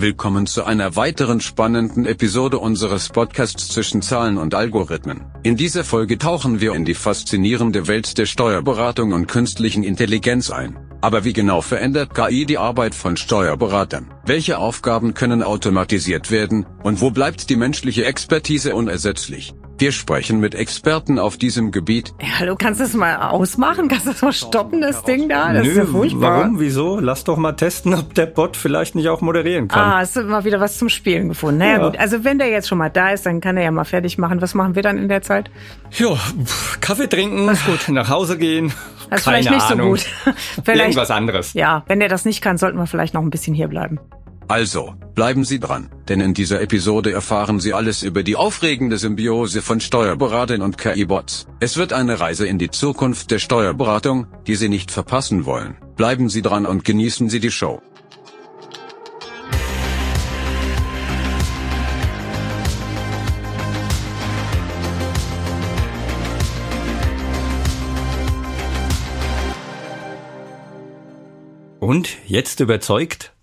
Willkommen zu einer weiteren spannenden Episode unseres Podcasts zwischen Zahlen und Algorithmen. In dieser Folge tauchen wir in die faszinierende Welt der Steuerberatung und künstlichen Intelligenz ein. Aber wie genau verändert KI die Arbeit von Steuerberatern? Welche Aufgaben können automatisiert werden? Und wo bleibt die menschliche Expertise unersetzlich? Wir sprechen mit Experten auf diesem Gebiet. Ja, hallo, kannst du das mal ausmachen? Kannst du das mal stoppen, das Ding da? Das Nö, ist ja furchtbar. warum, wieso? Lass doch mal testen, ob der Bot vielleicht nicht auch moderieren kann. Ah, hast du mal wieder was zum Spielen gefunden. Naja, Ja. gut. Also, wenn der jetzt schon mal da ist, dann kann er ja mal fertig machen. Was machen wir dann in der Zeit? Ja, Kaffee trinken, nach Hause gehen. Das ist keine vielleicht nicht Ahnung. so gut. vielleicht, Irgendwas anderes. ja, wenn der das nicht kann, sollten wir vielleicht noch ein bisschen hier bleiben. Also, bleiben Sie dran, denn in dieser Episode erfahren Sie alles über die aufregende Symbiose von Steuerberatern und KI-Bots. Es wird eine Reise in die Zukunft der Steuerberatung, die Sie nicht verpassen wollen. Bleiben Sie dran und genießen Sie die Show. Und jetzt überzeugt?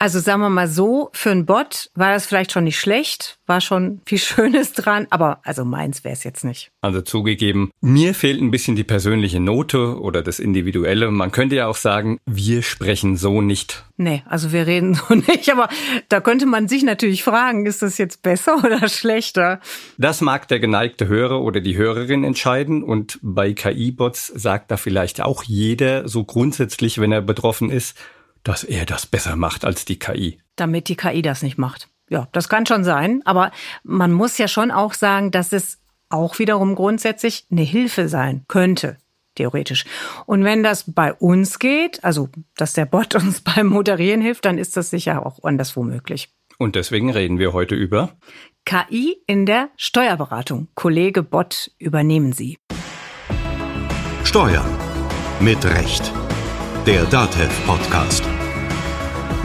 Also sagen wir mal so, für einen Bot war das vielleicht schon nicht schlecht, war schon viel Schönes dran, aber also meins wäre es jetzt nicht. Also zugegeben, mir fehlt ein bisschen die persönliche Note oder das Individuelle. Man könnte ja auch sagen, wir sprechen so nicht. Nee, also wir reden so nicht, aber da könnte man sich natürlich fragen, ist das jetzt besser oder schlechter? Das mag der geneigte Hörer oder die Hörerin entscheiden und bei KI-Bots sagt da vielleicht auch jeder so grundsätzlich, wenn er betroffen ist, dass er das besser macht als die KI. damit die KI das nicht macht. Ja, das kann schon sein, aber man muss ja schon auch sagen, dass es auch wiederum grundsätzlich eine Hilfe sein könnte, theoretisch. Und wenn das bei uns geht, also dass der Bot uns beim Moderieren hilft, dann ist das sicher auch anderswo möglich. Und deswegen reden wir heute über KI in der Steuerberatung. Kollege Bot, übernehmen Sie. Steuern mit Recht. Der DATEV Podcast.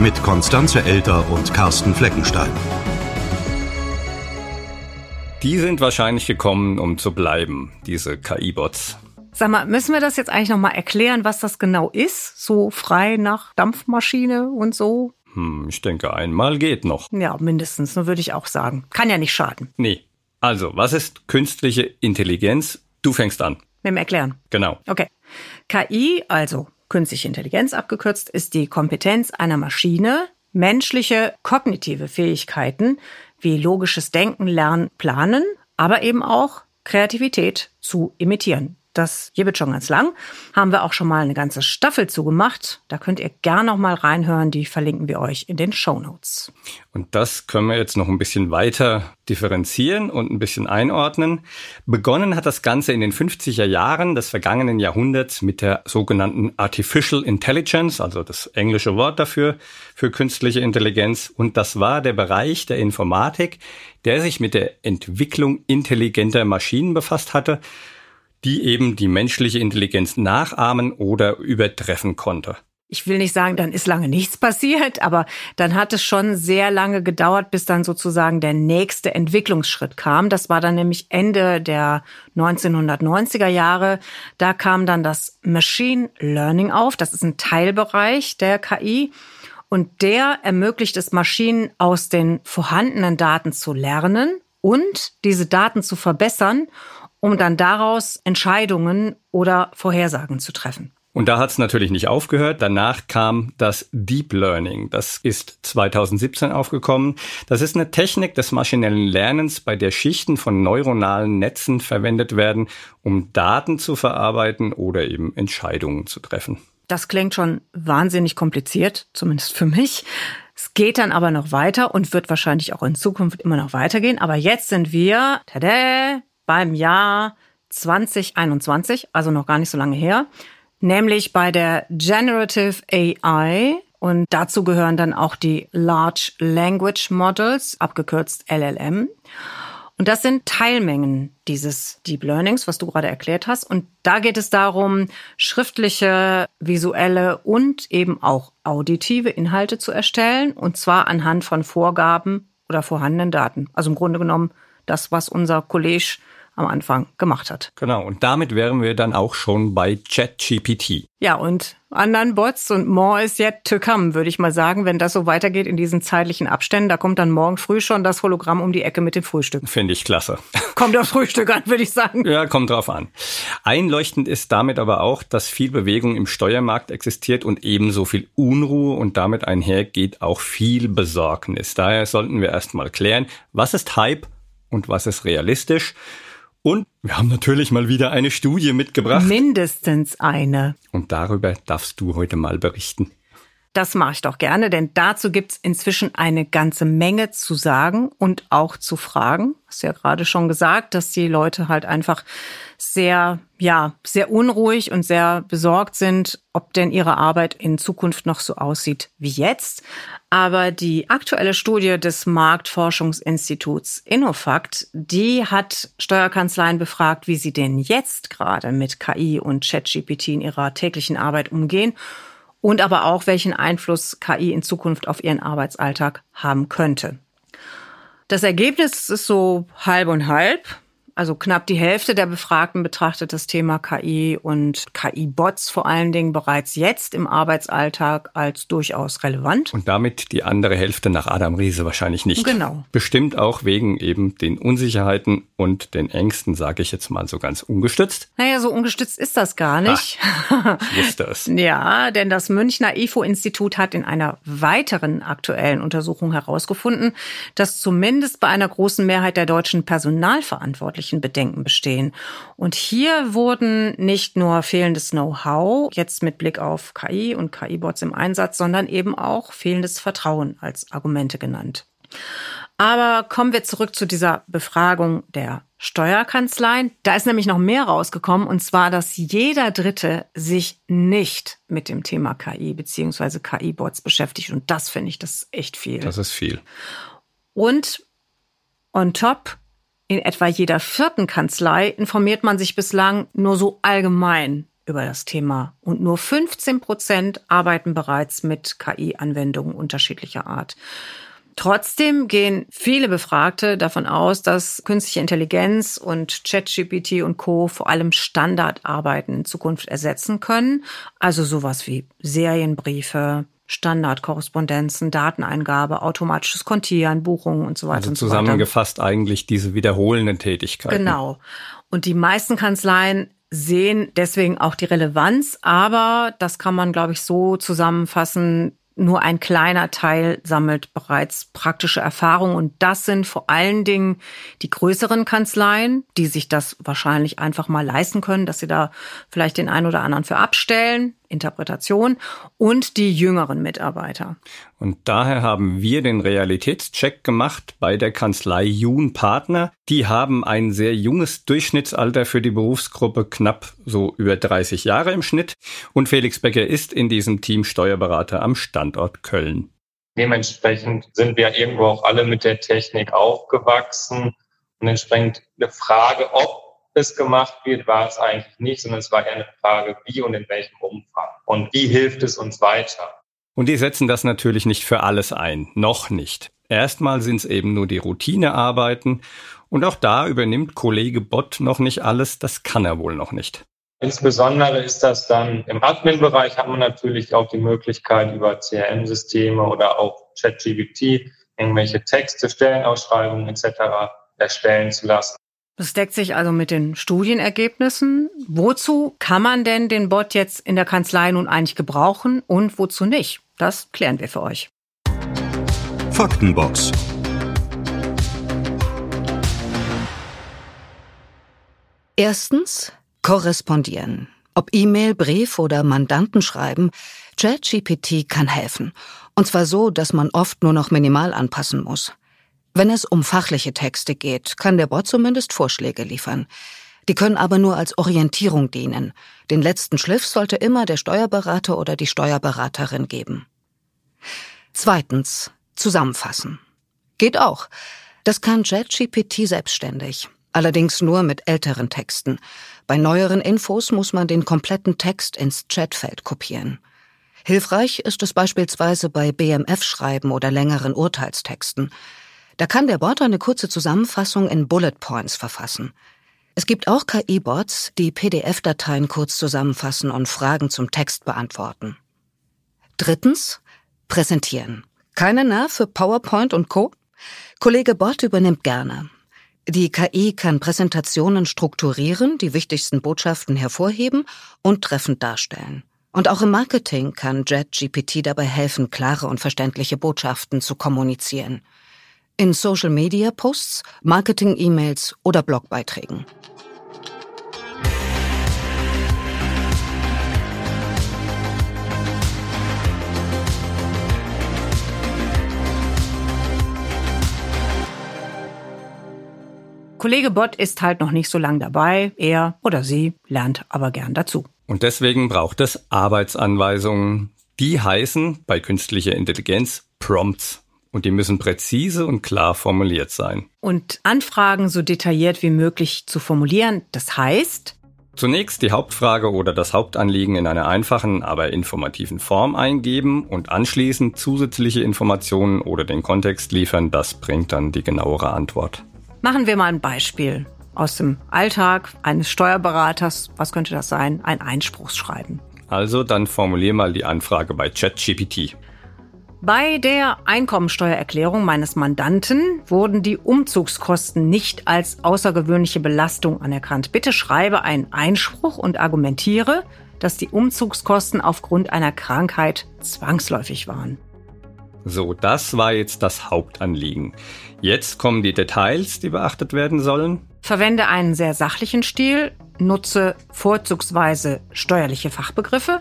Mit Konstanze Elter und Carsten Fleckenstein. Die sind wahrscheinlich gekommen, um zu bleiben, diese KI-Bots. Sag mal, müssen wir das jetzt eigentlich nochmal erklären, was das genau ist? So frei nach Dampfmaschine und so? Hm, ich denke, einmal geht noch. Ja, mindestens, so würde ich auch sagen. Kann ja nicht schaden. Nee. Also, was ist künstliche Intelligenz? Du fängst an. Mit dem Erklären. Genau. Okay. KI, also künstliche Intelligenz abgekürzt, ist die Kompetenz einer Maschine, menschliche kognitive Fähigkeiten wie logisches Denken, Lernen, Planen, aber eben auch Kreativität zu imitieren. Das hier wird schon ganz lang. Haben wir auch schon mal eine ganze Staffel zugemacht. Da könnt ihr gern noch mal reinhören. Die verlinken wir euch in den Show Notes. Und das können wir jetzt noch ein bisschen weiter differenzieren und ein bisschen einordnen. Begonnen hat das Ganze in den 50er Jahren des vergangenen Jahrhunderts mit der sogenannten Artificial Intelligence, also das englische Wort dafür, für künstliche Intelligenz. Und das war der Bereich der Informatik, der sich mit der Entwicklung intelligenter Maschinen befasst hatte, die eben die menschliche Intelligenz nachahmen oder übertreffen konnte. ich will nicht sagen, dann ist lange nichts passiert, aber dann hat es schon sehr lange gedauert, bis dann sozusagen der nächste Entwicklungsschritt kam. Das war dann nämlich Ende der 1990er Jahre. Da kam dann das Machine Learning auf. Das ist ein Teilbereich der KI. Und der ermöglicht es Maschinen aus den vorhandenen Daten zu lernen und diese Daten zu verbessern, um dann daraus Entscheidungen oder Vorhersagen zu treffen. Und da hat es natürlich nicht aufgehört. Danach kam das Deep Learning. Das ist 2017 aufgekommen. Das ist eine Technik des maschinellen Lernens, bei der Schichten von neuronalen Netzen verwendet werden, um Daten zu verarbeiten oder eben Entscheidungen zu treffen. Das klingt schon wahnsinnig kompliziert, zumindest für mich. Es geht dann aber noch weiter und wird wahrscheinlich auch in Zukunft immer noch weitergehen. Aber jetzt sind wir tada, beim Jahr 2021, also noch gar nicht so lange her, nämlich bei der Generative AI. Und dazu gehören dann auch die Large Language Models, abgekürzt LLM. Und das sind Teilmengen dieses Deep Learnings, was du gerade erklärt hast. Und da geht es darum, schriftliche, visuelle und eben auch auditive Inhalte zu erstellen. Und zwar anhand von Vorgaben oder vorhandenen Daten. Also im Grunde genommen das, was unser Kollege am Anfang gemacht hat. Genau, und damit wären wir dann auch schon bei ChatGPT. Ja, und anderen Bots und more is yet to come, würde ich mal sagen, wenn das so weitergeht in diesen zeitlichen Abständen. Da kommt dann morgen früh schon das Hologramm um die Ecke mit dem Frühstück. Finde ich klasse. Kommt aufs Frühstück an, würde ich sagen. Ja, kommt drauf an. Einleuchtend ist damit aber auch, dass viel Bewegung im Steuermarkt existiert und ebenso viel Unruhe und damit einhergeht auch viel Besorgnis. Daher sollten wir erstmal klären, was ist Hype und was ist realistisch. Und wir haben natürlich mal wieder eine Studie mitgebracht. Mindestens eine. Und darüber darfst du heute mal berichten. Das mache ich doch gerne, denn dazu gibt's inzwischen eine ganze Menge zu sagen und auch zu fragen. Hast ja gerade schon gesagt, dass die Leute halt einfach sehr, ja, sehr unruhig und sehr besorgt sind, ob denn ihre Arbeit in Zukunft noch so aussieht wie jetzt. Aber die aktuelle Studie des Marktforschungsinstituts Innofakt, die hat Steuerkanzleien befragt, wie sie denn jetzt gerade mit KI und ChatGPT in ihrer täglichen Arbeit umgehen und aber auch, welchen Einfluss KI in Zukunft auf ihren Arbeitsalltag haben könnte. Das Ergebnis ist so halb und halb. Also knapp die Hälfte der Befragten betrachtet das Thema KI und KI-Bots vor allen Dingen bereits jetzt im Arbeitsalltag als durchaus relevant. Und damit die andere Hälfte nach Adam Riese wahrscheinlich nicht. Genau. Bestimmt auch wegen eben den Unsicherheiten und den Ängsten, sage ich jetzt mal so ganz ungestützt. Naja, so ungestützt ist das gar nicht. Ah, ich wusste es. ja, denn das Münchner IFO-Institut hat in einer weiteren aktuellen Untersuchung herausgefunden, dass zumindest bei einer großen Mehrheit der deutschen Personalverantwortlichen rechtlichen Bedenken bestehen. Und hier wurden nicht nur fehlendes Know-how, jetzt mit Blick auf KI und KI-Bots im Einsatz, sondern eben auch fehlendes Vertrauen als Argumente genannt. Aber kommen wir zurück zu dieser Befragung der Steuerkanzleien. Da ist nämlich noch mehr rausgekommen, und zwar, dass jeder Dritte sich nicht mit dem Thema KI bzw. KI-Bots beschäftigt. Und das finde ich, das ist echt viel. Das ist viel. Und on top in etwa jeder vierten Kanzlei informiert man sich bislang nur so allgemein über das Thema und nur 15 Prozent arbeiten bereits mit KI-Anwendungen unterschiedlicher Art. Trotzdem gehen viele Befragte davon aus, dass künstliche Intelligenz und ChatGPT und Co. vor allem Standardarbeiten in Zukunft ersetzen können. Also sowas wie Serienbriefe, Standardkorrespondenzen, Dateneingabe, automatisches Kontieren, Buchungen und so weiter. Also und zusammengefasst so eigentlich diese wiederholenden Tätigkeiten. Genau. Und die meisten Kanzleien sehen deswegen auch die Relevanz, aber das kann man, glaube ich, so zusammenfassen, nur ein kleiner Teil sammelt bereits praktische Erfahrung und das sind vor allen Dingen die größeren Kanzleien, die sich das wahrscheinlich einfach mal leisten können, dass sie da vielleicht den einen oder anderen für abstellen, Interpretation und die jüngeren Mitarbeiter. Und daher haben wir den Realitätscheck gemacht bei der Kanzlei Jun Partner. Die haben ein sehr junges Durchschnittsalter für die Berufsgruppe, knapp so über 30 Jahre im Schnitt. Und Felix Becker ist in diesem Team Steuerberater am Standort Köln. Dementsprechend sind wir irgendwo auch alle mit der Technik aufgewachsen und entsprechend eine Frage, ob es gemacht wird, war es eigentlich nicht, sondern es war eher eine Frage, wie und in welchem Umfang und wie hilft es uns weiter. Und die setzen das natürlich nicht für alles ein, noch nicht. Erstmal sind es eben nur die Routinearbeiten und auch da übernimmt Kollege Bott noch nicht alles, das kann er wohl noch nicht. Insbesondere ist das dann im Admin-Bereich hat man natürlich auch die Möglichkeit über CRM-Systeme oder auch ChatGPT irgendwelche Texte, Stellenausschreibungen etc. erstellen zu lassen. Das deckt sich also mit den Studienergebnissen. Wozu kann man denn den Bot jetzt in der Kanzlei nun eigentlich gebrauchen und wozu nicht? Das klären wir für euch. Faktenbox. Erstens korrespondieren. Ob E-Mail, Brief oder Mandantenschreiben, ChatGPT kann helfen. Und zwar so, dass man oft nur noch minimal anpassen muss. Wenn es um fachliche Texte geht, kann der Bot zumindest Vorschläge liefern. Die können aber nur als Orientierung dienen. Den letzten Schliff sollte immer der Steuerberater oder die Steuerberaterin geben. Zweitens, zusammenfassen. Geht auch. Das kann JetGPT selbstständig. Allerdings nur mit älteren Texten. Bei neueren Infos muss man den kompletten Text ins Chatfeld kopieren. Hilfreich ist es beispielsweise bei BMF-Schreiben oder längeren Urteilstexten. Da kann der Bot eine kurze Zusammenfassung in Bullet Points verfassen. Es gibt auch KI-Bots, die PDF-Dateien kurz zusammenfassen und Fragen zum Text beantworten. Drittens, präsentieren. Keine Nerv für PowerPoint und Co. Kollege Bot übernimmt gerne. Die KI kann Präsentationen strukturieren, die wichtigsten Botschaften hervorheben und treffend darstellen. Und auch im Marketing kann JetGPT dabei helfen, klare und verständliche Botschaften zu kommunizieren. In Social-Media-Posts, Marketing-E-Mails oder Blogbeiträgen. Kollege Bott ist halt noch nicht so lang dabei. Er oder sie lernt aber gern dazu. Und deswegen braucht es Arbeitsanweisungen. Die heißen bei künstlicher Intelligenz Prompts. Und die müssen präzise und klar formuliert sein. Und Anfragen so detailliert wie möglich zu formulieren, das heißt, Zunächst die Hauptfrage oder das Hauptanliegen in einer einfachen, aber informativen Form eingeben und anschließend zusätzliche Informationen oder den Kontext liefern, das bringt dann die genauere Antwort. Machen wir mal ein Beispiel aus dem Alltag eines Steuerberaters. Was könnte das sein? Ein Einspruchsschreiben. Also dann formulier mal die Anfrage bei ChatGPT. Bei der Einkommensteuererklärung meines Mandanten wurden die Umzugskosten nicht als außergewöhnliche Belastung anerkannt. Bitte schreibe einen Einspruch und argumentiere, dass die Umzugskosten aufgrund einer Krankheit zwangsläufig waren. So, das war jetzt das Hauptanliegen. Jetzt kommen die Details, die beachtet werden sollen. Verwende einen sehr sachlichen Stil, nutze vorzugsweise steuerliche Fachbegriffe.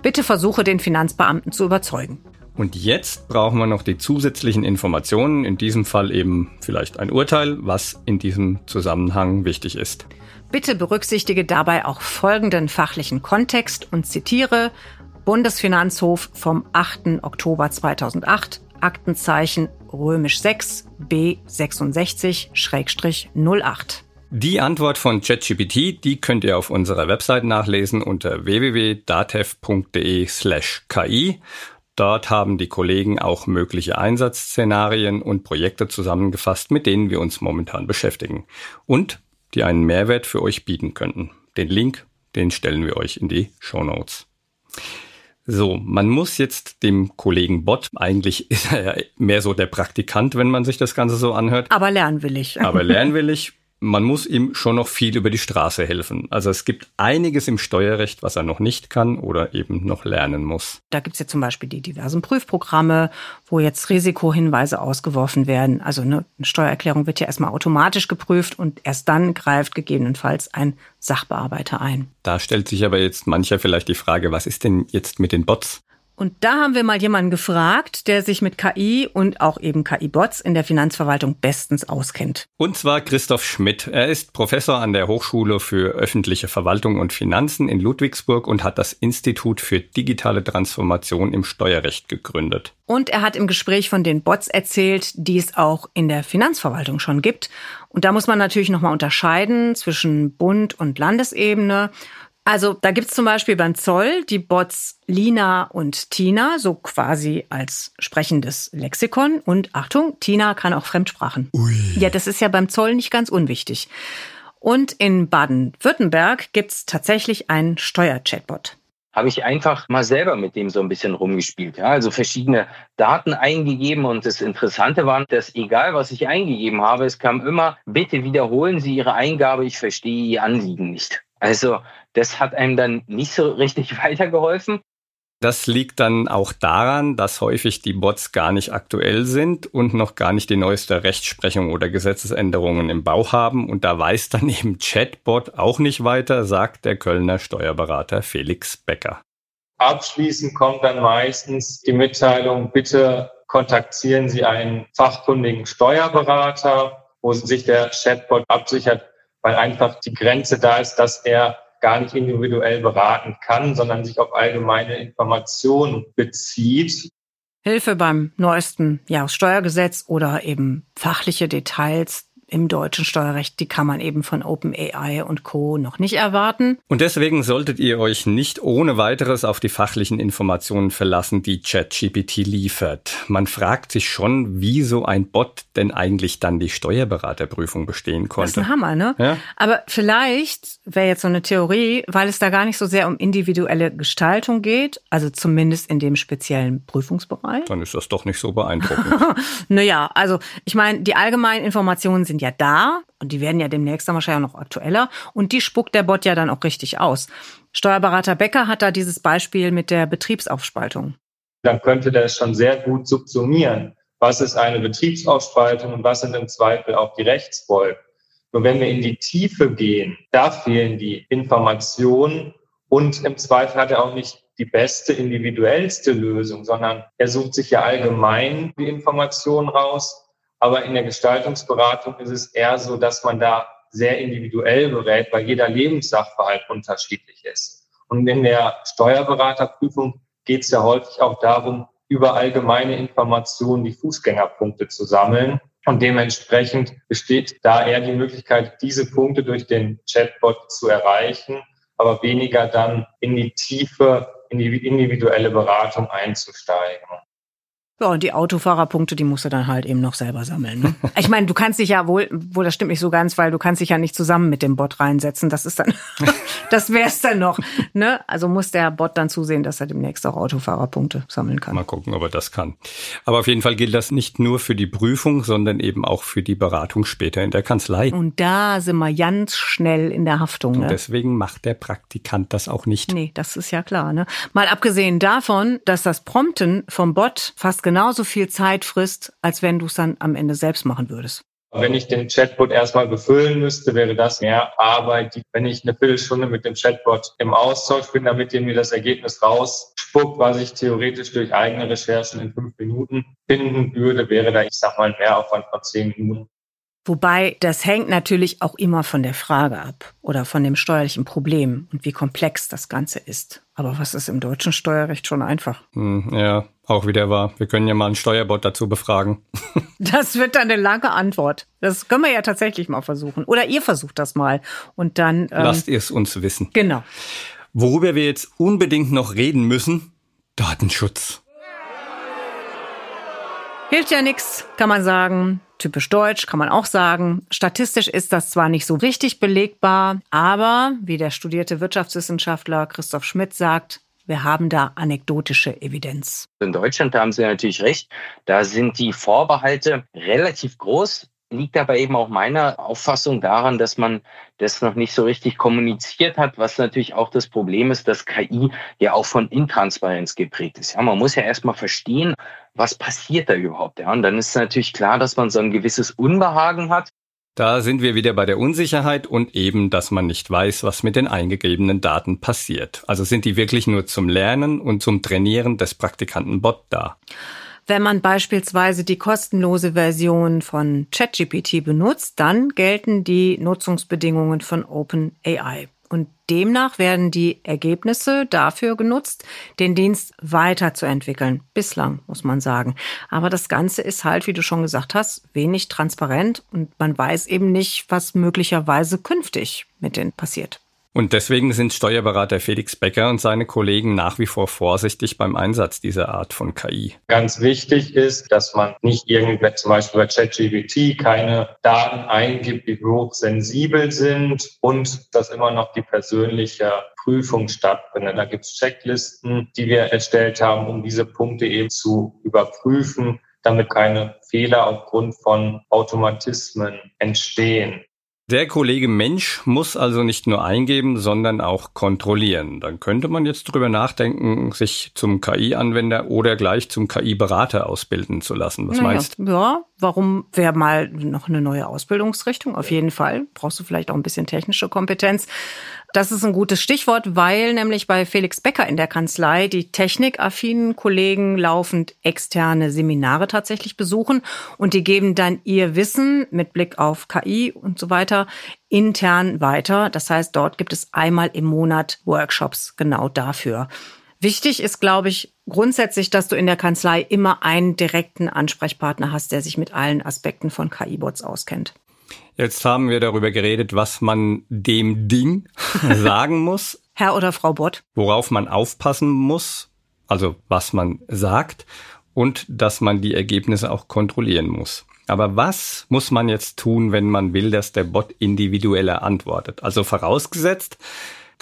Bitte versuche den Finanzbeamten zu überzeugen. Und jetzt brauchen wir noch die zusätzlichen Informationen, in diesem Fall eben vielleicht ein Urteil, was in diesem Zusammenhang wichtig ist. Bitte berücksichtige dabei auch folgenden fachlichen Kontext und zitiere Bundesfinanzhof vom 8. Oktober 2008, Aktenzeichen römisch 6 B66-08. Die Antwort von ChatGPT, die könnt ihr auf unserer Website nachlesen unter www.datev.de/ki. Dort haben die Kollegen auch mögliche Einsatzszenarien und Projekte zusammengefasst, mit denen wir uns momentan beschäftigen und die einen Mehrwert für euch bieten könnten. Den Link, den stellen wir euch in die Show Notes. So, man muss jetzt dem Kollegen Bott, eigentlich ist er ja mehr so der Praktikant, wenn man sich das Ganze so anhört. Aber lernwillig. Aber lernwillig. Man muss ihm schon noch viel über die Straße helfen. Also es gibt einiges im Steuerrecht, was er noch nicht kann oder eben noch lernen muss. Da gibt's ja zum Beispiel die diversen Prüfprogramme, wo jetzt Risikohinweise ausgeworfen werden. Also ne, eine Steuererklärung wird ja erstmal automatisch geprüft und erst dann greift gegebenenfalls ein Sachbearbeiter ein. Da stellt sich aber jetzt mancher vielleicht die Frage, was ist denn jetzt mit den Bots? Und da haben wir mal jemanden gefragt, der sich mit KI und auch eben KI-Bots in der Finanzverwaltung bestens auskennt. Und zwar Christoph Schmidt. Er ist Professor an der Hochschule für öffentliche Verwaltung und Finanzen in Ludwigsburg und hat das Institut für digitale Transformation im Steuerrecht gegründet. Und er hat im Gespräch von den Bots erzählt, die es auch in der Finanzverwaltung schon gibt. Und da muss man natürlich nochmal unterscheiden zwischen Bund und Landesebene. Also da gibt's zum Beispiel beim Zoll die Bots Lina und Tina, so quasi als sprechendes Lexikon. Und Achtung, Tina kann auch Fremdsprachen. Ui. Ja, das ist ja beim Zoll nicht ganz unwichtig. Und in Baden-Württemberg gibt's tatsächlich einen Steuer-Chatbot habe ich einfach mal selber mit dem so ein bisschen rumgespielt. Ja? Also verschiedene Daten eingegeben und das Interessante war, dass egal was ich eingegeben habe, es kam immer, bitte wiederholen Sie Ihre Eingabe, ich verstehe Ihr Anliegen nicht. Also das hat einem dann nicht so richtig weitergeholfen. Das liegt dann auch daran, dass häufig die Bots gar nicht aktuell sind und noch gar nicht die neueste Rechtsprechung oder Gesetzesänderungen im Bauch haben. Und da weiß dann eben Chatbot auch nicht weiter, sagt der Kölner Steuerberater Felix Becker. Abschließend kommt dann meistens die Mitteilung, bitte kontaktieren Sie einen fachkundigen Steuerberater, wo sich der Chatbot absichert, weil einfach die Grenze da ist, dass er gar nicht individuell beraten kann, sondern sich auf allgemeine Informationen bezieht. Hilfe beim neuesten Jahressteuergesetz oder eben fachliche Details im deutschen Steuerrecht, die kann man eben von OpenAI und Co. noch nicht erwarten. Und deswegen solltet ihr euch nicht ohne weiteres auf die fachlichen Informationen verlassen, die ChatGPT liefert. Man fragt sich schon, wie so ein Bot denn eigentlich dann die Steuerberaterprüfung bestehen konnte. Das ist ein Hammer, ne? Ja? Aber vielleicht wäre jetzt so eine Theorie, weil es da gar nicht so sehr um individuelle Gestaltung geht, also zumindest in dem speziellen Prüfungsbereich. Dann ist das doch nicht so beeindruckend. naja, also ich meine, die allgemeinen Informationen sind ja da und die werden ja demnächst dann wahrscheinlich auch noch aktueller und die spuckt der Bot ja dann auch richtig aus. Steuerberater Becker hat da dieses Beispiel mit der Betriebsaufspaltung. Dann könnte der schon sehr gut subsumieren. Was ist eine Betriebsaufspaltung und was sind im Zweifel auch die Rechtsfolgen? Nur wenn wir in die Tiefe gehen, da fehlen die Informationen und im Zweifel hat er auch nicht die beste, individuellste Lösung, sondern er sucht sich ja allgemein die Informationen raus aber in der Gestaltungsberatung ist es eher so, dass man da sehr individuell berät, weil jeder Lebenssachverhalt unterschiedlich ist. Und in der Steuerberaterprüfung geht es ja häufig auch darum, über allgemeine Informationen die Fußgängerpunkte zu sammeln. Und dementsprechend besteht da eher die Möglichkeit, diese Punkte durch den Chatbot zu erreichen, aber weniger dann in die tiefe, in die individuelle Beratung einzusteigen. Ja, und die Autofahrerpunkte, die musst du dann halt eben noch selber sammeln. Ne? Ich meine, du kannst dich ja wohl, wohl, das stimmt nicht so ganz, weil du kannst dich ja nicht zusammen mit dem Bot reinsetzen. Das ist dann, das wär's dann noch. Ne? Also muss der Bot dann zusehen, dass er demnächst auch Autofahrerpunkte sammeln kann. Mal gucken, ob er das kann. Aber auf jeden Fall gilt das nicht nur für die Prüfung, sondern eben auch für die Beratung später in der Kanzlei. Und da sind wir ganz schnell in der Haftung. Ne? Und deswegen macht der Praktikant das auch nicht. Nee, das ist ja klar. Ne? Mal abgesehen davon, dass das Prompten vom Bot fast genauso viel Zeit frisst, als wenn du es dann am Ende selbst machen würdest. Wenn ich den Chatbot erstmal befüllen müsste, wäre das mehr Arbeit. Wenn ich eine Viertelstunde mit dem Chatbot im Austausch bin, damit er mir das Ergebnis rausspuckt, was ich theoretisch durch eigene Recherchen in fünf Minuten finden würde, wäre da, ich sag mal, ein Mehraufwand von zehn Minuten. Wobei das hängt natürlich auch immer von der Frage ab oder von dem steuerlichen Problem und wie komplex das Ganze ist. Aber was ist im deutschen Steuerrecht schon einfach? Hm, ja, auch wieder wahr. Wir können ja mal einen Steuerbot dazu befragen. das wird dann eine lange Antwort. Das können wir ja tatsächlich mal versuchen. Oder ihr versucht das mal und dann. Ähm, Lasst ihr es uns wissen. Genau. Worüber wir jetzt unbedingt noch reden müssen, Datenschutz. Hilft ja nichts, kann man sagen. Typisch deutsch kann man auch sagen. Statistisch ist das zwar nicht so richtig belegbar, aber wie der studierte Wirtschaftswissenschaftler Christoph Schmidt sagt, wir haben da anekdotische Evidenz. In Deutschland, haben Sie natürlich recht, da sind die Vorbehalte relativ groß liegt aber eben auch meiner Auffassung daran, dass man das noch nicht so richtig kommuniziert hat, was natürlich auch das Problem ist, dass KI ja auch von Intransparenz geprägt ist. Ja, man muss ja erstmal verstehen, was passiert da überhaupt. Ja, und dann ist natürlich klar, dass man so ein gewisses Unbehagen hat. Da sind wir wieder bei der Unsicherheit und eben, dass man nicht weiß, was mit den eingegebenen Daten passiert. Also sind die wirklich nur zum Lernen und zum Trainieren des Praktikanten Bot da? Wenn man beispielsweise die kostenlose Version von ChatGPT benutzt, dann gelten die Nutzungsbedingungen von OpenAI. Und demnach werden die Ergebnisse dafür genutzt, den Dienst weiterzuentwickeln. Bislang, muss man sagen. Aber das Ganze ist halt, wie du schon gesagt hast, wenig transparent und man weiß eben nicht, was möglicherweise künftig mit denen passiert. Und deswegen sind Steuerberater Felix Becker und seine Kollegen nach wie vor vorsichtig beim Einsatz dieser Art von KI. Ganz wichtig ist, dass man nicht irgendwie zum Beispiel bei ChatGPT keine Daten eingibt, die hochsensibel sind und dass immer noch die persönliche Prüfung stattfindet. Da gibt es Checklisten, die wir erstellt haben, um diese Punkte eben zu überprüfen, damit keine Fehler aufgrund von Automatismen entstehen. Der Kollege Mensch muss also nicht nur eingeben, sondern auch kontrollieren. Dann könnte man jetzt drüber nachdenken, sich zum KI-Anwender oder gleich zum KI-Berater ausbilden zu lassen. Was naja, meinst du? Ja, warum wäre mal noch eine neue Ausbildungsrichtung? Auf jeden Fall. Brauchst du vielleicht auch ein bisschen technische Kompetenz. Das ist ein gutes Stichwort, weil nämlich bei Felix Becker in der Kanzlei die technikaffinen Kollegen laufend externe Seminare tatsächlich besuchen und die geben dann ihr Wissen mit Blick auf KI und so weiter intern weiter. Das heißt, dort gibt es einmal im Monat Workshops genau dafür. Wichtig ist, glaube ich, grundsätzlich, dass du in der Kanzlei immer einen direkten Ansprechpartner hast, der sich mit allen Aspekten von KI-Bots auskennt. Jetzt haben wir darüber geredet, was man dem Ding sagen muss. Herr oder Frau Bott? Worauf man aufpassen muss, also was man sagt und dass man die Ergebnisse auch kontrollieren muss. Aber was muss man jetzt tun, wenn man will, dass der Bot individueller antwortet? Also vorausgesetzt,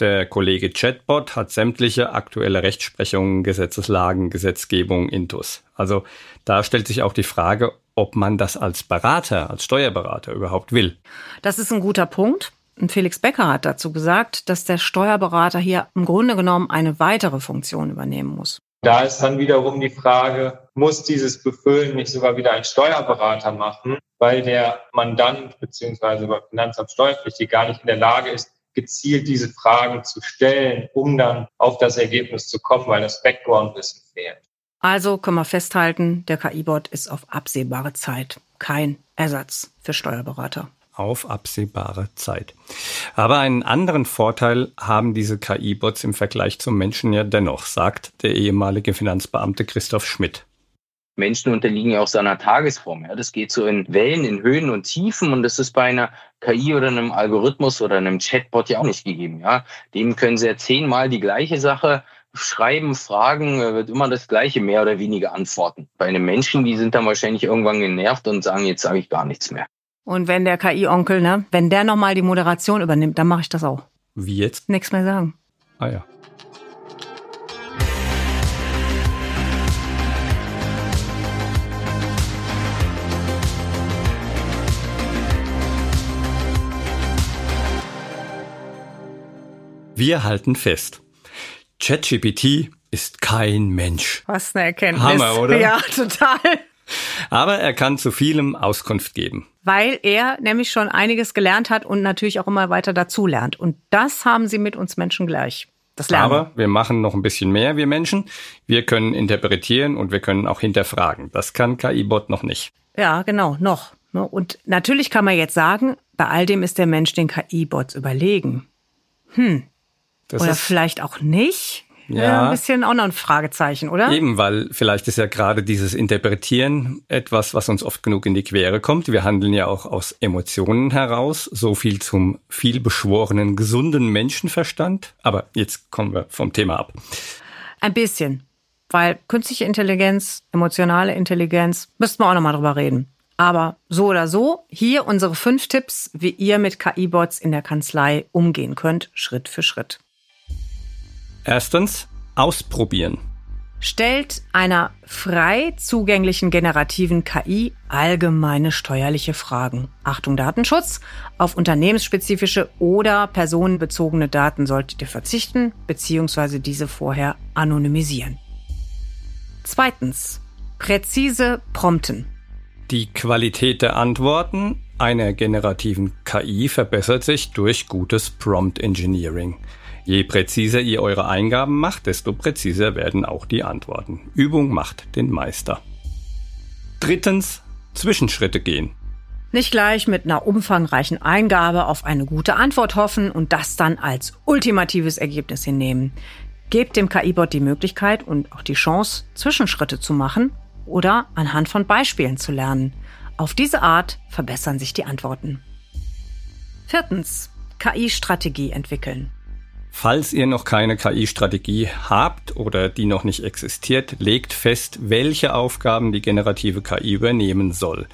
der Kollege Chatbot hat sämtliche aktuelle Rechtsprechungen, Gesetzeslagen, Gesetzgebung intus. Also da stellt sich auch die Frage, ob man das als Berater, als Steuerberater überhaupt will. Das ist ein guter Punkt. Und Felix Becker hat dazu gesagt, dass der Steuerberater hier im Grunde genommen eine weitere Funktion übernehmen muss. Da ist dann wiederum die Frage, muss dieses Befüllen nicht sogar wieder ein Steuerberater machen, weil der Mandant bzw. beim Finanzamt Steuerpflichtig gar nicht in der Lage ist, gezielt diese Fragen zu stellen, um dann auf das Ergebnis zu kommen, weil das Background-Wissen fehlt. Also können wir festhalten, der KI-Bot ist auf absehbare Zeit kein Ersatz für Steuerberater. Auf absehbare Zeit. Aber einen anderen Vorteil haben diese KI-Bots im Vergleich zum Menschen ja dennoch, sagt der ehemalige Finanzbeamte Christoph Schmidt. Menschen unterliegen ja auch seiner Tagesform. Ja. Das geht so in Wellen, in Höhen und Tiefen und das ist bei einer KI oder einem Algorithmus oder einem Chatbot ja auch nicht gegeben. Ja. Dem können Sie ja zehnmal die gleiche Sache schreiben, fragen, wird immer das Gleiche mehr oder weniger antworten. Bei einem Menschen, die sind dann wahrscheinlich irgendwann genervt und sagen, jetzt sage ich gar nichts mehr. Und wenn der KI-Onkel, ne, wenn der nochmal die Moderation übernimmt, dann mache ich das auch. Wie jetzt? Nichts mehr sagen. Ah ja. Wir halten fest. ChatGPT ist kein Mensch. Was eine Erkenntnis. Hammer, oder? Ja, total. Aber er kann zu vielem Auskunft geben. Weil er nämlich schon einiges gelernt hat und natürlich auch immer weiter dazulernt. Und das haben sie mit uns Menschen gleich. Das Lernen. Aber wir machen noch ein bisschen mehr, wir Menschen. Wir können interpretieren und wir können auch hinterfragen. Das kann KI-Bot noch nicht. Ja, genau, noch. Ne? Und natürlich kann man jetzt sagen, bei all dem ist der Mensch den KI-Bots überlegen. Hm. Das Oder vielleicht auch nicht. Ja. Ein bisschen auch noch ein Fragezeichen, oder? Eben, weil vielleicht ist ja gerade dieses Interpretieren etwas, was uns oft genug in die Quere kommt. Wir handeln ja auch aus Emotionen heraus. So viel zum vielbeschworenen, gesunden Menschenverstand. Aber jetzt kommen wir vom Thema ab. Ein bisschen. Weil künstliche Intelligenz, emotionale Intelligenz, müssten wir auch nochmal drüber reden. Aber so oder so, hier unsere fünf Tipps, wie ihr mit KI-Bots in der Kanzlei umgehen könnt, Schritt für Schritt. Erstens, ausprobieren. Stellt einer frei zugänglichen generativen KI allgemeine steuerliche Fragen. Achtung Datenschutz. Auf unternehmensspezifische oder personenbezogene Daten solltet ihr verzichten bzw. diese vorher anonymisieren. Zweitens. Präzise prompten. Die Qualität der Antworten einer generativen KI verbessert sich durch gutes Prompt Engineering. Je präziser ihr eure Eingaben macht, desto präziser werden auch die Antworten. Übung macht den Meister. Drittens, Zwischenschritte gehen. Nicht gleich mit einer umfangreichen Eingabe auf eine gute Antwort hoffen und das dann als ultimatives Ergebnis hinnehmen. Gebt dem KI-Bot die Möglichkeit und auch die Chance, Zwischenschritte zu machen oder anhand von Beispielen zu lernen. Auf diese Art verbessern sich die Antworten. Viertens. KI-Strategie entwickeln. Falls ihr noch keine KI-Strategie habt oder die noch nicht existiert, legt fest, welche Aufgaben die generative KI übernehmen soll.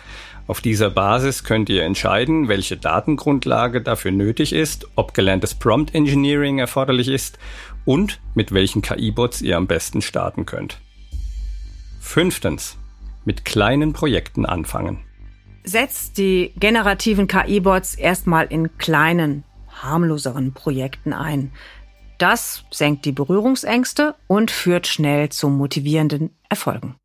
Auf dieser Basis könnt ihr entscheiden, welche Datengrundlage dafür nötig ist, ob gelerntes Prompt Engineering erforderlich ist und mit welchen KI-Bots ihr am besten starten könnt. Fünftens. Mit kleinen Projekten anfangen. Setzt die generativen KI-Bots erstmal in kleinen, harmloseren Projekten ein. Das senkt die Berührungsängste und führt schnell zu motivierenden Erfolgen.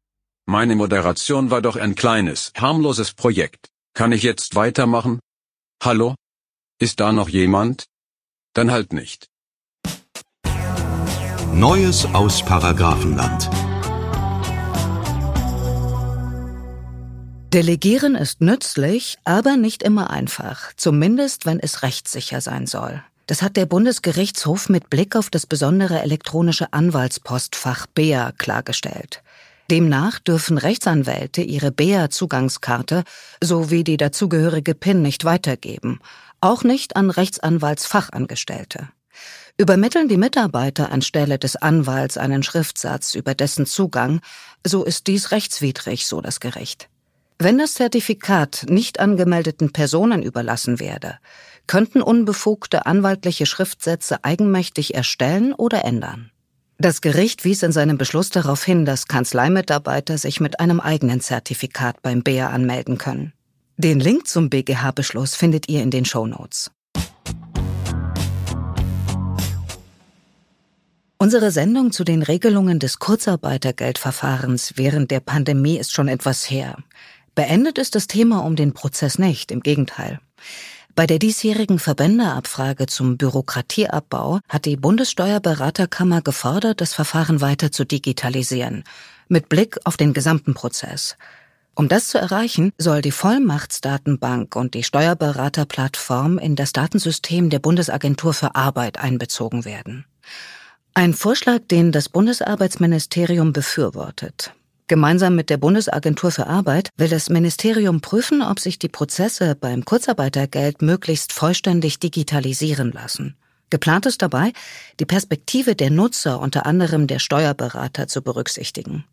Meine Moderation war doch ein kleines, harmloses Projekt. Kann ich jetzt weitermachen? Hallo? Ist da noch jemand? Dann halt nicht. Neues aus Paragraphenland. Delegieren ist nützlich, aber nicht immer einfach, zumindest wenn es rechtssicher sein soll. Das hat der Bundesgerichtshof mit Blick auf das besondere elektronische Anwaltspostfach BEA klargestellt. Demnach dürfen Rechtsanwälte ihre BEA-Zugangskarte sowie die dazugehörige PIN nicht weitergeben, auch nicht an Rechtsanwaltsfachangestellte. Übermitteln die Mitarbeiter anstelle des Anwalts einen Schriftsatz über dessen Zugang, so ist dies rechtswidrig, so das Gericht. Wenn das Zertifikat nicht angemeldeten Personen überlassen werde, könnten unbefugte anwaltliche Schriftsätze eigenmächtig erstellen oder ändern. Das Gericht wies in seinem Beschluss darauf hin, dass Kanzleimitarbeiter sich mit einem eigenen Zertifikat beim BEA anmelden können. Den Link zum BGH-Beschluss findet ihr in den Show Notes. Unsere Sendung zu den Regelungen des Kurzarbeitergeldverfahrens während der Pandemie ist schon etwas her. Beendet ist das Thema um den Prozess nicht, im Gegenteil. Bei der diesjährigen Verbändeabfrage zum Bürokratieabbau hat die Bundessteuerberaterkammer gefordert, das Verfahren weiter zu digitalisieren, mit Blick auf den gesamten Prozess. Um das zu erreichen, soll die Vollmachtsdatenbank und die Steuerberaterplattform in das Datensystem der Bundesagentur für Arbeit einbezogen werden. Ein Vorschlag, den das Bundesarbeitsministerium befürwortet. Gemeinsam mit der Bundesagentur für Arbeit will das Ministerium prüfen, ob sich die Prozesse beim Kurzarbeitergeld möglichst vollständig digitalisieren lassen. Geplant ist dabei, die Perspektive der Nutzer, unter anderem der Steuerberater, zu berücksichtigen.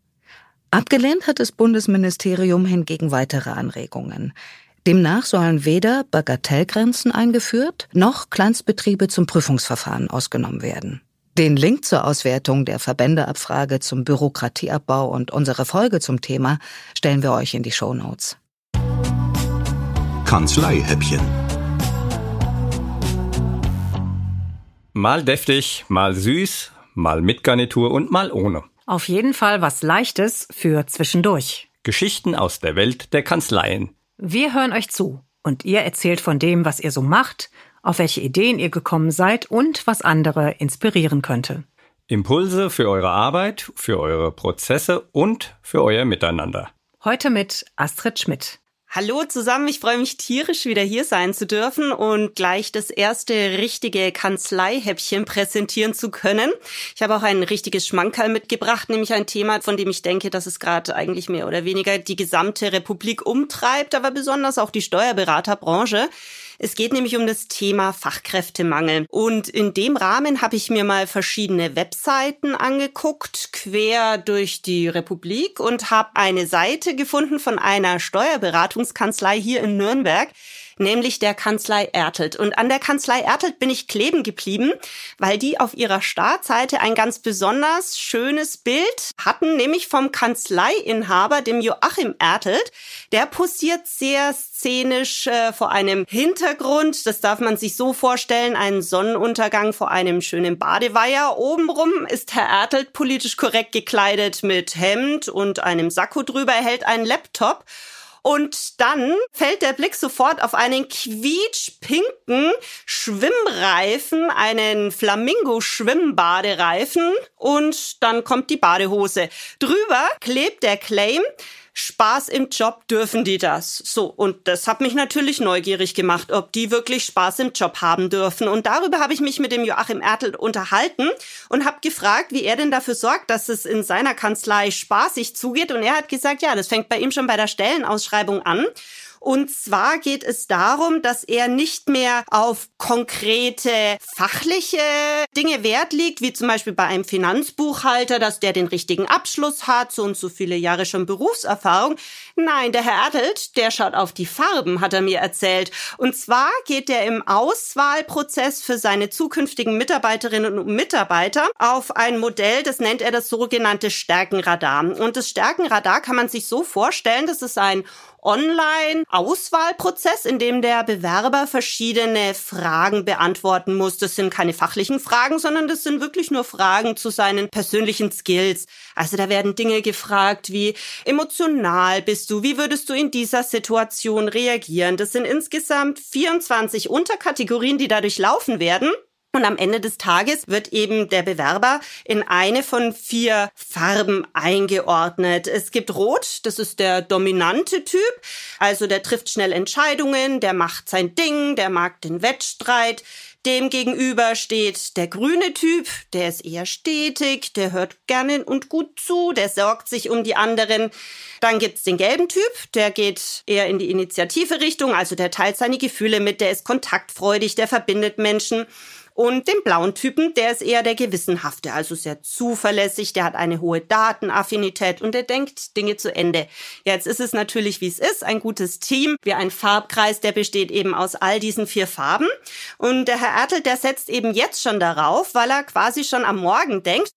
Abgelehnt hat das Bundesministerium hingegen weitere Anregungen. Demnach sollen weder Bagatellgrenzen eingeführt noch Kleinstbetriebe zum Prüfungsverfahren ausgenommen werden. Den Link zur Auswertung der Verbändeabfrage zum Bürokratieabbau und unsere Folge zum Thema stellen wir euch in die Show Notes. Kanzleihäppchen. Mal deftig, mal süß, mal mit Garnitur und mal ohne. Auf jeden Fall was Leichtes für zwischendurch. Geschichten aus der Welt der Kanzleien. Wir hören euch zu und ihr erzählt von dem, was ihr so macht, auf welche Ideen ihr gekommen seid und was andere inspirieren könnte. Impulse für eure Arbeit, für eure Prozesse und für euer Miteinander. Heute mit Astrid Schmidt. Hallo zusammen, ich freue mich tierisch wieder hier sein zu dürfen und gleich das erste richtige Kanzleihäppchen präsentieren zu können. Ich habe auch ein richtiges Schmankerl mitgebracht, nämlich ein Thema, von dem ich denke, dass es gerade eigentlich mehr oder weniger die gesamte Republik umtreibt, aber besonders auch die Steuerberaterbranche. Es geht nämlich um das Thema Fachkräftemangel. Und in dem Rahmen habe ich mir mal verschiedene Webseiten angeguckt, quer durch die Republik und habe eine Seite gefunden von einer Steuerberatungskanzlei hier in Nürnberg, nämlich der Kanzlei Ertelt. Und an der Kanzlei Ertelt bin ich kleben geblieben, weil die auf ihrer Startseite ein ganz besonders schönes Bild hatten, nämlich vom Kanzleiinhaber, dem Joachim Ertelt. Der posiert sehr szenisch äh, vor einem Hintergrund. Das darf man sich so vorstellen, einen Sonnenuntergang vor einem schönen Badeweiher. Obenrum ist Herr Ertelt politisch korrekt gekleidet mit Hemd und einem Sakko drüber. Er hält einen Laptop und dann fällt der Blick sofort auf einen quietschpinken Schwimmreifen, einen Flamingo-Schwimmbadereifen und dann kommt die Badehose. Drüber klebt der Claim, Spaß im Job dürfen die das. So, und das hat mich natürlich neugierig gemacht, ob die wirklich Spaß im Job haben dürfen. Und darüber habe ich mich mit dem Joachim Ertel unterhalten und habe gefragt, wie er denn dafür sorgt, dass es in seiner Kanzlei spaßig zugeht. Und er hat gesagt, ja, das fängt bei ihm schon bei der Stellenausschreibung an. Und zwar geht es darum, dass er nicht mehr auf konkrete fachliche Dinge Wert legt, wie zum Beispiel bei einem Finanzbuchhalter, dass der den richtigen Abschluss hat, so und so viele Jahre schon Berufserfahrung. Nein, der Herr Adelt, der schaut auf die Farben, hat er mir erzählt. Und zwar geht er im Auswahlprozess für seine zukünftigen Mitarbeiterinnen und Mitarbeiter auf ein Modell, das nennt er das sogenannte Stärkenradar. Und das Stärkenradar kann man sich so vorstellen, das ist ein Online-Auswahlprozess, in dem der Bewerber verschiedene Fragen beantworten muss. Das sind keine fachlichen Fragen, sondern das sind wirklich nur Fragen zu seinen persönlichen Skills. Also da werden Dinge gefragt wie emotional bist du, wie würdest du in dieser Situation reagieren? Das sind insgesamt 24 Unterkategorien, die dadurch laufen werden. Und am Ende des Tages wird eben der Bewerber in eine von vier Farben eingeordnet. Es gibt Rot, das ist der dominante Typ, also der trifft schnell Entscheidungen, der macht sein Ding, der mag den Wettstreit. Dem gegenüber steht der grüne Typ, der ist eher stetig, der hört gerne und gut zu, der sorgt sich um die anderen. Dann gibt's den gelben Typ, der geht eher in die initiative Richtung, also der teilt seine Gefühle mit, der ist kontaktfreudig, der verbindet Menschen. Und den blauen Typen, der ist eher der Gewissenhafte, also sehr zuverlässig, der hat eine hohe Datenaffinität und der denkt Dinge zu Ende. Jetzt ist es natürlich, wie es ist, ein gutes Team, wie ein Farbkreis, der besteht eben aus all diesen vier Farben. Und der Herr Ertel, der setzt eben jetzt schon darauf, weil er quasi schon am Morgen denkt,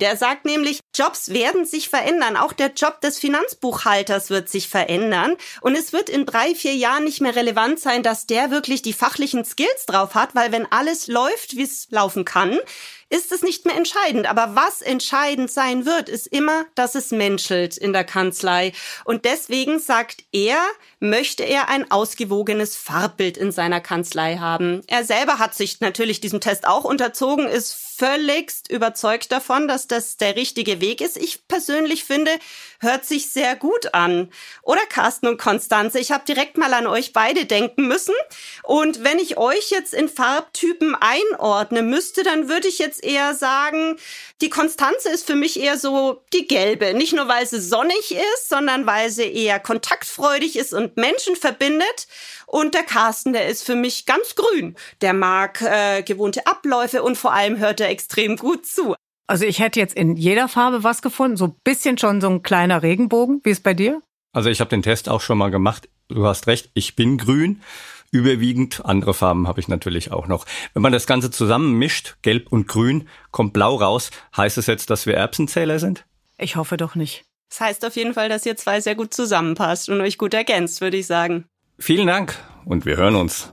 der sagt nämlich, Jobs werden sich verändern. Auch der Job des Finanzbuchhalters wird sich verändern. Und es wird in drei, vier Jahren nicht mehr relevant sein, dass der wirklich die fachlichen Skills drauf hat, weil wenn alles läuft, wie es laufen kann, ist es nicht mehr entscheidend. Aber was entscheidend sein wird, ist immer, dass es menschelt in der Kanzlei. Und deswegen sagt er, möchte er ein ausgewogenes Farbbild in seiner Kanzlei haben. Er selber hat sich natürlich diesem Test auch unterzogen, ist völligst überzeugt davon, dass das der richtige Weg ist. Ich persönlich finde, hört sich sehr gut an. Oder Carsten und Konstanze, ich habe direkt mal an euch beide denken müssen. Und wenn ich euch jetzt in Farbtypen einordne müsste, dann würde ich jetzt eher sagen, die Konstanze ist für mich eher so die gelbe. Nicht nur, weil sie sonnig ist, sondern weil sie eher kontaktfreudig ist und Menschen verbindet. Und der Carsten, der ist für mich ganz grün. Der mag äh, gewohnte Abläufe und vor allem hört er extrem gut zu. Also ich hätte jetzt in jeder Farbe was gefunden, so ein bisschen schon so ein kleiner Regenbogen. Wie ist bei dir? Also ich habe den Test auch schon mal gemacht. Du hast recht, ich bin grün. Überwiegend andere Farben habe ich natürlich auch noch. Wenn man das Ganze zusammen mischt, gelb und grün, kommt blau raus. Heißt es jetzt, dass wir Erbsenzähler sind? Ich hoffe doch nicht. Das heißt auf jeden Fall, dass ihr zwei sehr gut zusammenpasst und euch gut ergänzt, würde ich sagen. Vielen Dank und wir hören uns.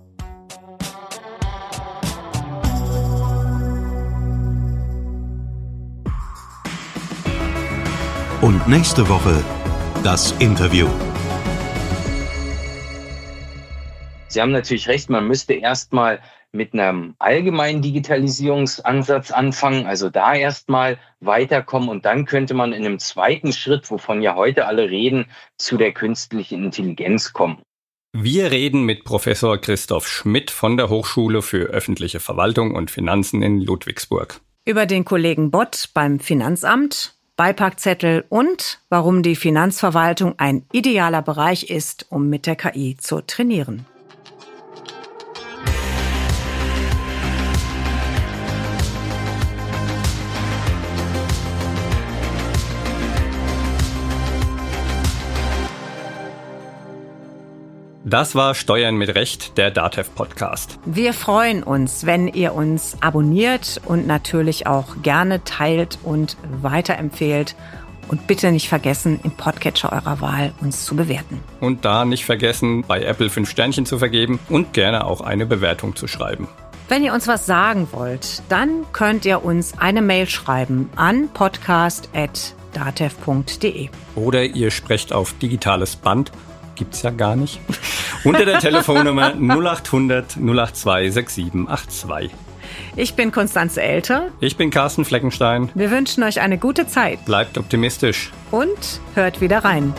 Und nächste Woche das Interview. Sie haben natürlich recht, man müsste erstmal mit einem allgemeinen Digitalisierungsansatz anfangen, also da erstmal weiterkommen und dann könnte man in einem zweiten Schritt, wovon ja heute alle reden, zu der künstlichen Intelligenz kommen. Wir reden mit Professor Christoph Schmidt von der Hochschule für öffentliche Verwaltung und Finanzen in Ludwigsburg. Über den Kollegen Bott beim Finanzamt, Beipackzettel und warum die Finanzverwaltung ein idealer Bereich ist, um mit der KI zu trainieren. Das war Steuern mit Recht, der DATEV Podcast. Wir freuen uns, wenn ihr uns abonniert und natürlich auch gerne teilt und weiterempfehlt. Und bitte nicht vergessen, im Podcatcher eurer Wahl uns zu bewerten. Und da nicht vergessen, bei Apple fünf Sternchen zu vergeben und gerne auch eine Bewertung zu schreiben. Wenn ihr uns was sagen wollt, dann könnt ihr uns eine Mail schreiben an podcast.datev.de. Oder ihr sprecht auf digitales Band gibt's ja gar nicht. Unter der Telefonnummer 0800 082 6782. Ich bin Konstanze Elter. Ich bin Carsten Fleckenstein. Wir wünschen euch eine gute Zeit. Bleibt optimistisch. Und hört wieder rein.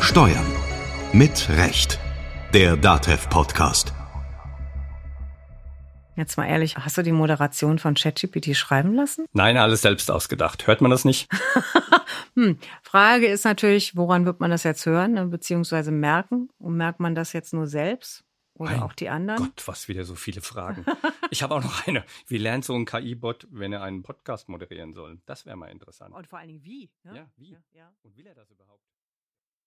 Steuern. Mit Recht. Der DATEV Podcast. Jetzt mal ehrlich, hast du die Moderation von ChatGPT schreiben lassen? Nein, alles selbst ausgedacht. Hört man das nicht? hm. Frage ist natürlich, woran wird man das jetzt hören, ne, beziehungsweise merken? Und merkt man das jetzt nur selbst? Oder mein auch die anderen? Gott, was wieder so viele Fragen. ich habe auch noch eine. Wie lernt so ein KI-Bot, wenn er einen Podcast moderieren soll? Das wäre mal interessant. Und vor allen Dingen wie? Ne? Ja, wie? Ja, ja. Und will er das überhaupt?